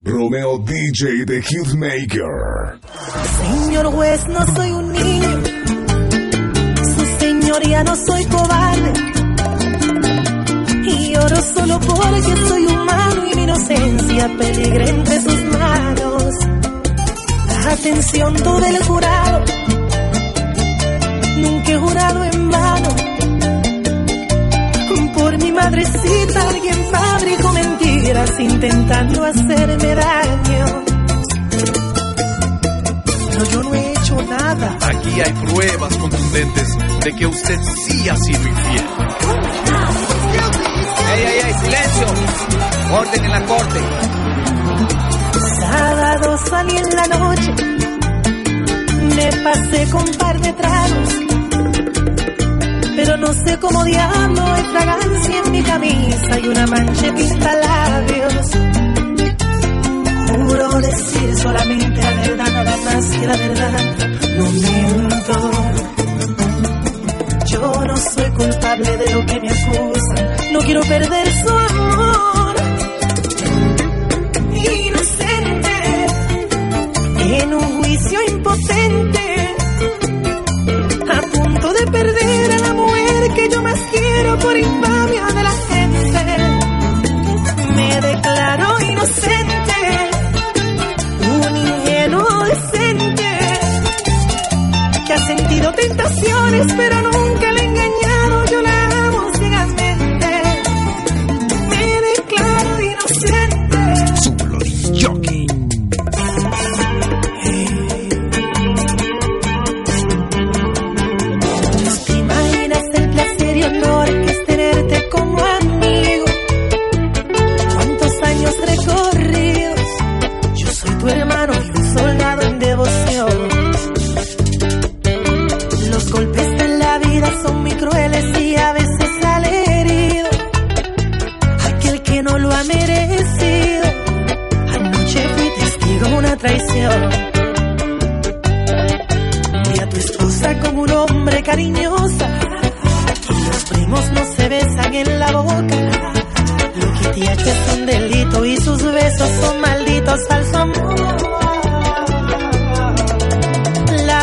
Romeo DJ The Hitmaker. Señor juez, no soy un niño. Su señoría no soy cobarde. Y lloro solo porque soy humano y mi inocencia peligra entre sus manos. Atención todo el jurado. Nunca he jurado en vano. Por mi madrecita alguien fabricó intentando hacerme daño. Pero yo no he hecho nada. Aquí hay pruebas contundentes de que usted sí ha sido infiel. ¡Ey, ey, ey! ¡Silencio! Orden en la corte. Sábado salí en la noche, me pasé con un par de tragos, no sé cómo diablo hay fragancia en mi camisa y una mancha de pintalabios. Juro decir solamente la verdad, nada más que la verdad,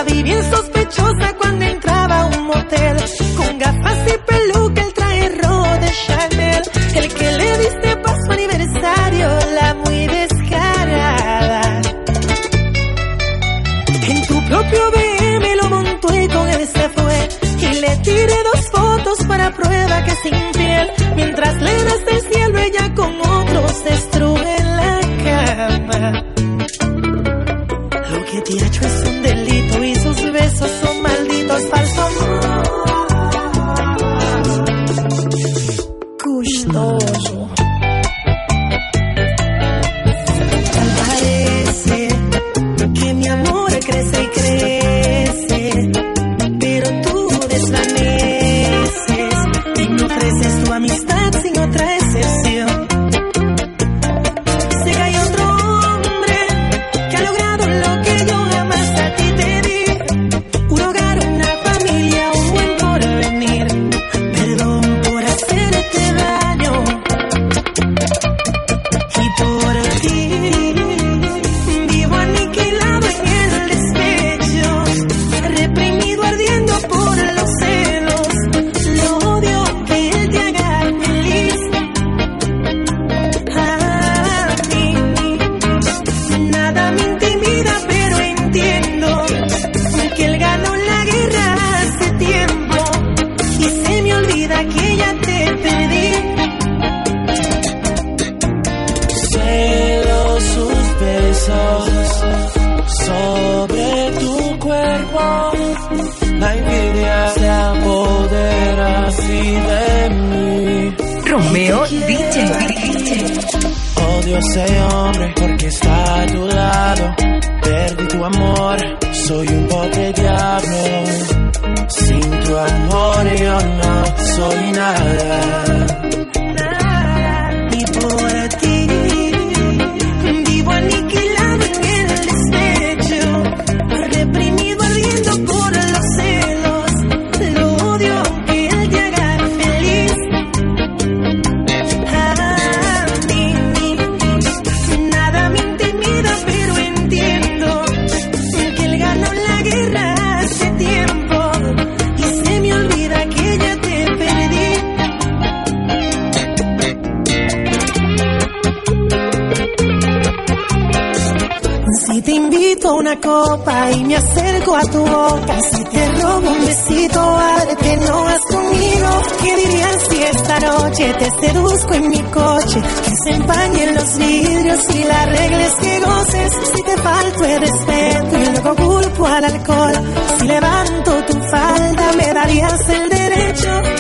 vi bien sospechosa cuando entraba a un motel. Con gafas y peluca, el traje rojo de Chanel. El que le diste para su aniversario, la muy descarada. En tu propio BM lo montó y con él se fue. Y le tiré dos fotos para prueba que es porque está a tu lado. Perdí tu amor, soy un pobre diablo. Sin tu amor yo no soy nada. Copa y me acerco a tu boca, si te robo un besito, ábrete, no vas conmigo. ¿Qué dirías si esta noche te seduzco en mi coche? Que se empañen los vidrios y la regla es que goces. Si te falto el respeto y luego culpo al alcohol, si levanto tu falda, me darías el derecho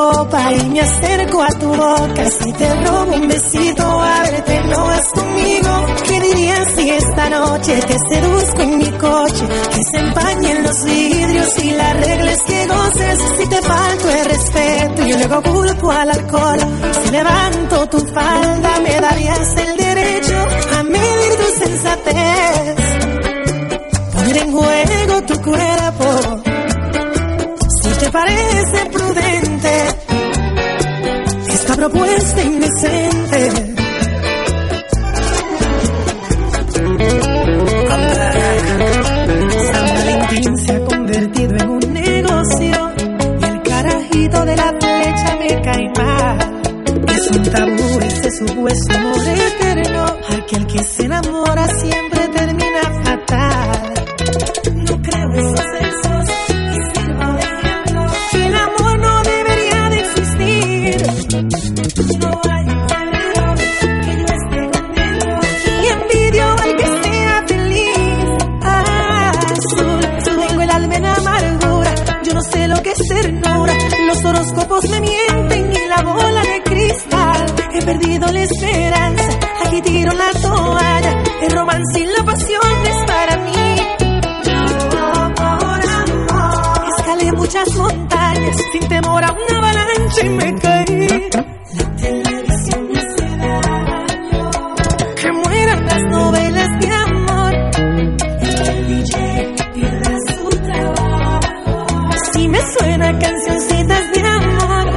y me acerco a tu boca, si te robo un besito, ábrete, no vas conmigo. ¿Qué dirías si esta noche te seduzco en mi coche? Que se empañen los vidrios y la regla es que goces. Si te falto el respeto y luego culpo al alcohol, si levanto tu falda, me darías el derecho a medir tu sensatez. Poner en juego tu cuerpo propuesta indecente. San Valentín se ha convertido en un negocio y el carajito de la flecha me cae mal. Es un tabú ese supuesto amor eterno, aquel que se enamora hace daño. Que mueran las novelas de amor. El DJ pierda su trabajo. Si me suena cancioncitas de amor.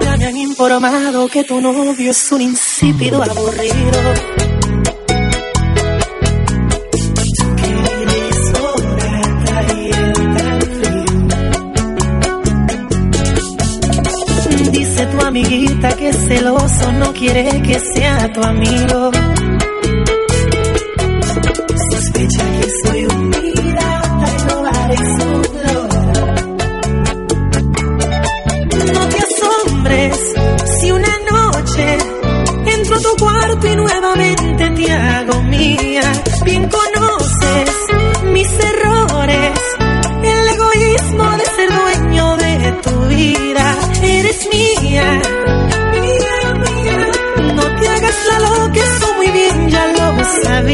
Ya me han informado que tu novio es un insípido aburrido. Celoso no quiere que sea tu amigo.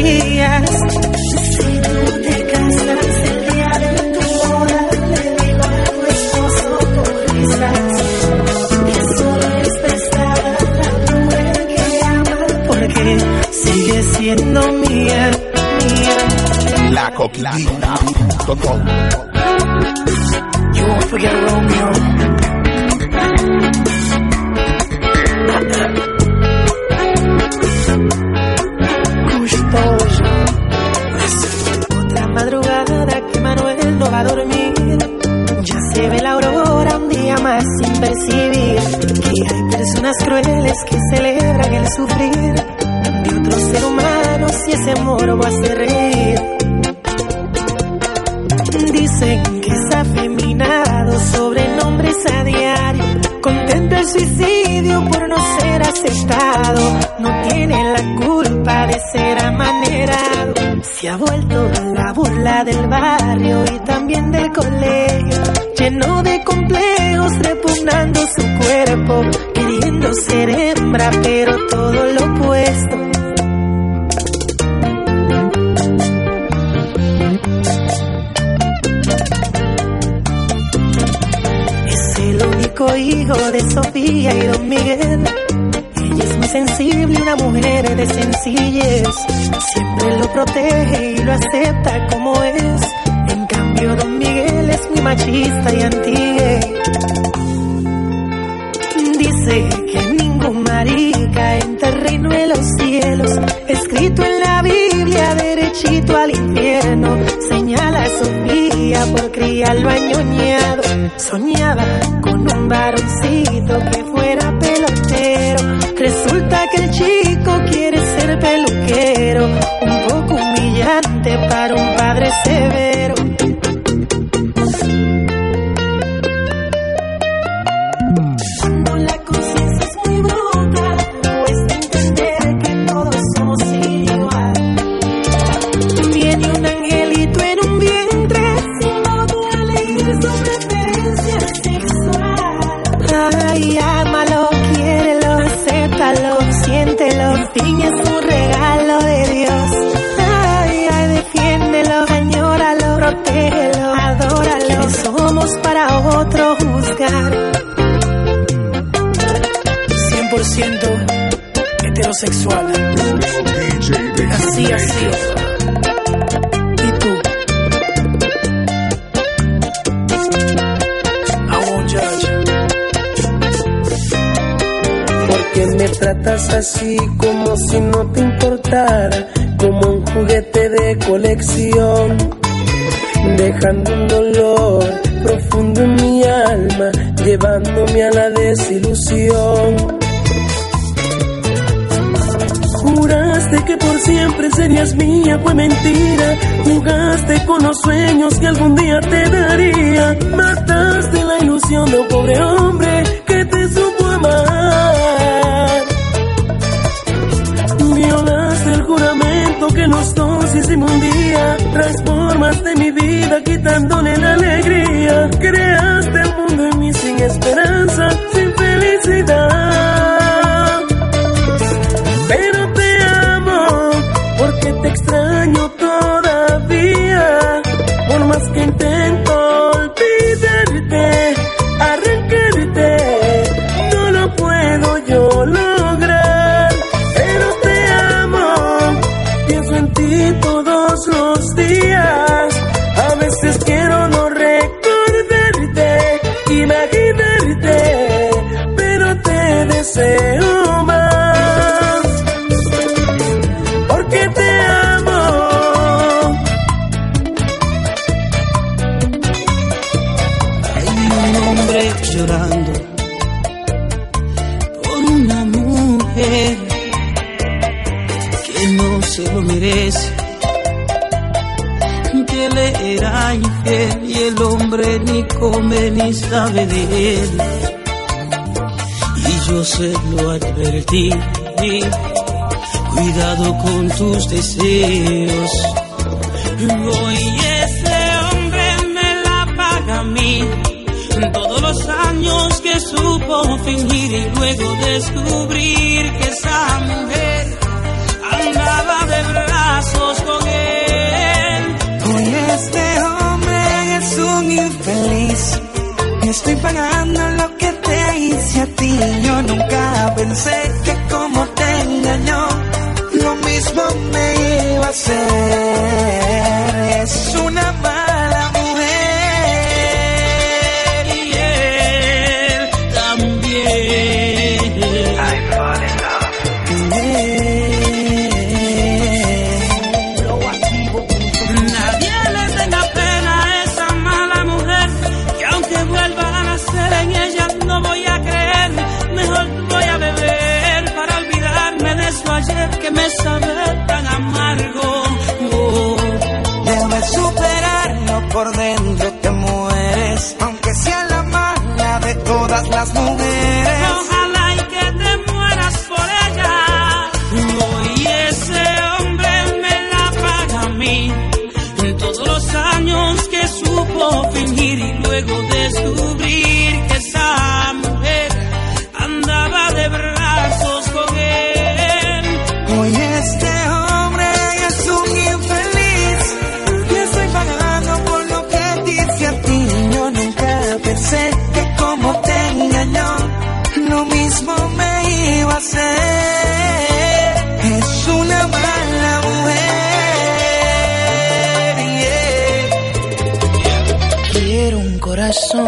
Lo sabías. Si tú te casas el día de tu boda, le digo a tu esposo con risas que solo es prestada la mujer que ama porque sigue siendo mía, mía. La. You won't forget Romeo. Sin percibir que hay personas crueles que celebran el sufrir de otro ser humano si ese morbo hace reír. Dicen que es afeminado sobre nombres a diario, contempla el suicidio por no ser aceptado, no tiene la culpa de ser amanerado, se ha vuelto la burla del barrio y también del colegio, lleno de complejos, repugnando su cuerpo, queriendo ser hembra, pero todo lo opuesto. Es el único hijo de Sofía y Don Miguel. Es muy sensible, una mujer de sencillez. Siempre lo protege y lo acepta como es. En cambio, Don Miguel es muy machista y anti Dice que ningún marica en terreno de los cielos, escrito en la Biblia, derechito al infierno. Señala a Sofía por criarlo añoñado. Soñaba con un varoncito que fuera pelotero. Resulta que el chico quiere ser peluquero, un poco humillante para un padre severo. Tratas así como si no te importara, como un juguete de colección, dejando un dolor profundo en mi alma, llevándome a la desilusión. Juraste que por siempre serías mía, fue mentira. Jugaste con los sueños que algún día te daría. Mataste la ilusión de un pobre hombre que los dos hicimos un día. Transformaste mi vida quitándole la alegría. Creaste el mundo en mí sin esperanza, sin felicidad. Que le era infiel y el hombre ni come ni sabe de él. Y yo se lo advertí, cuidado con tus deseos. Hoy ese hombre me la paga a mí. Todos los años que supo fingir y luego descubrir que esa mujer andaba de con él. Hoy este hombre es un infeliz. Estoy pagando lo que te hice a ti. Yo nunca pensé que como te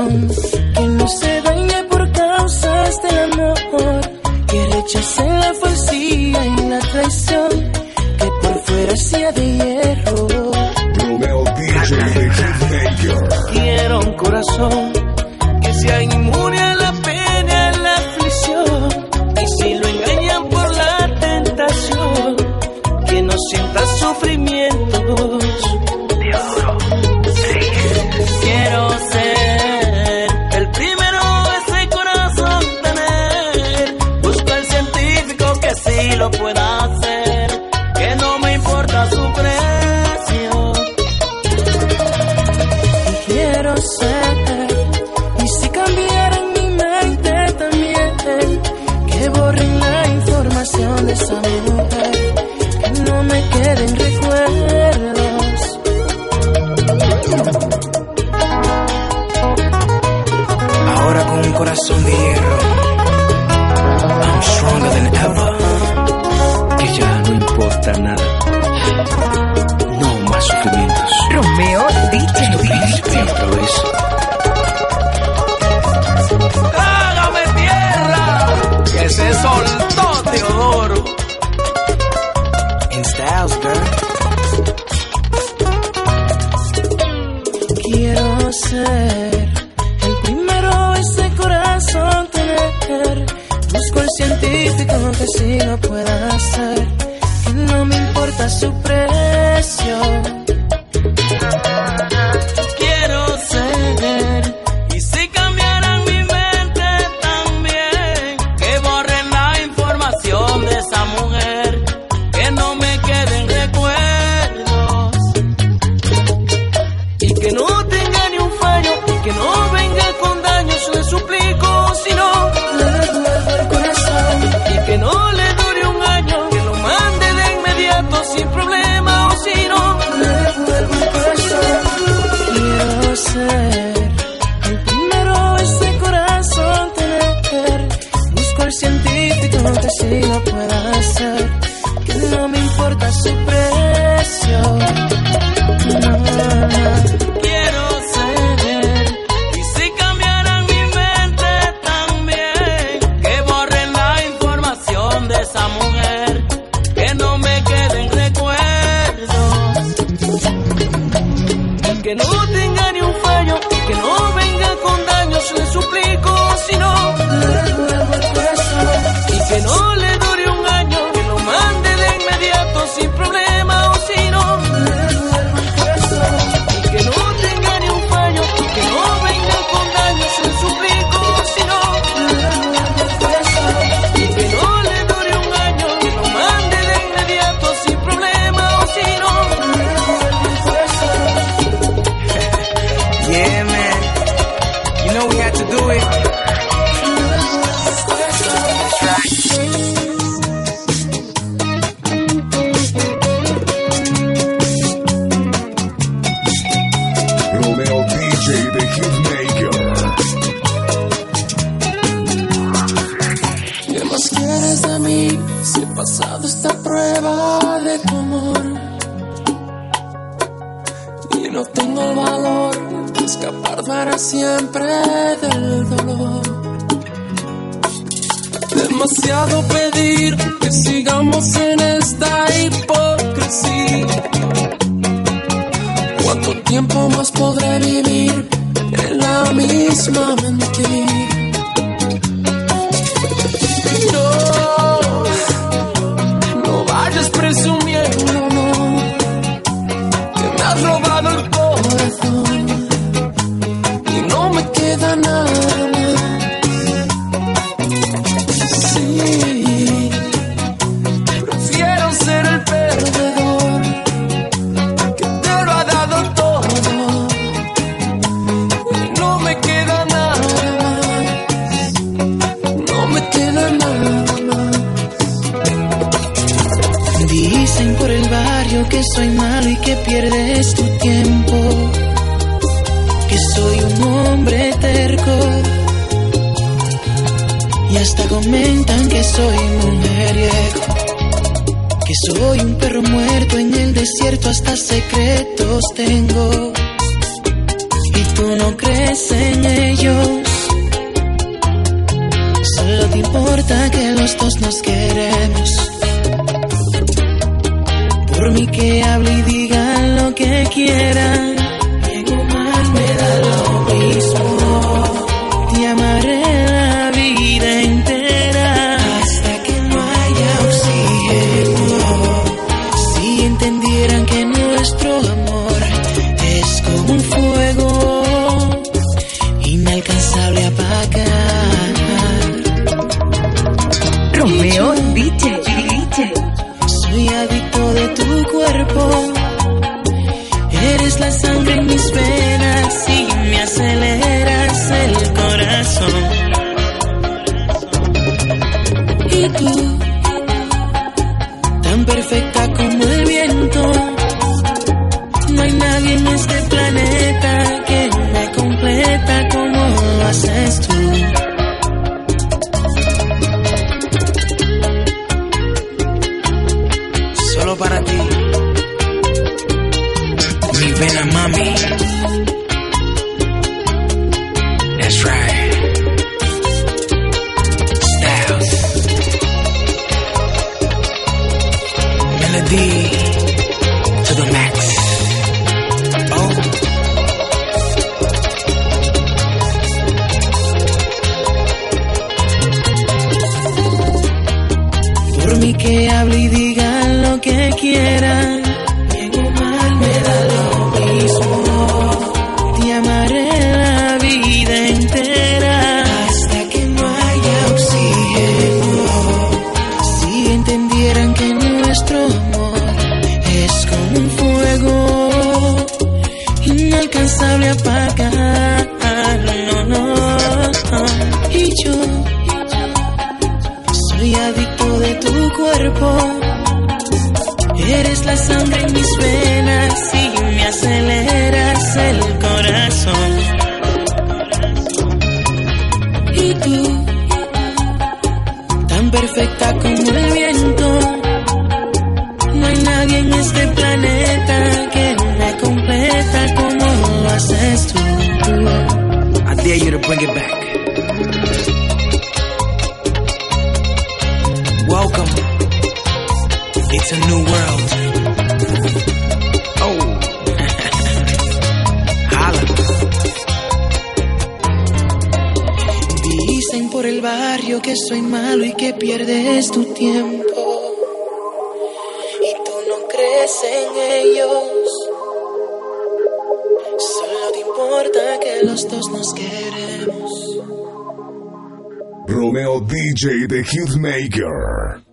que no se dañe por causas del amor, que rechace la falsía y la traición, que por fuera sea de hierro. Quiero un corazón it. misma mentira. pierdes tu tiempo, que soy un hombre terco. Y hasta comentan que soy mujeriego, que soy un perro muerto en el desierto, hasta secretos tengo. Y tú no crees en ellos, solo te importa que los dos nos queremos. Por mí que hable y digan lo que quieran. Indeed. Soy adicto de tu cuerpo. Eres la sangre en mis venas y me aceleras el corazón. Y tú, tan perfecta como el viento. No hay nadie en este planeta que me completa como lo haces tú. I dare you to bring it back. Barrio que soy malo y que pierdes tu tiempo. Y tú no crees en ellos. Solo te importa que los dos nos queremos. Romeo DJ The Hitmaker.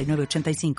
906985.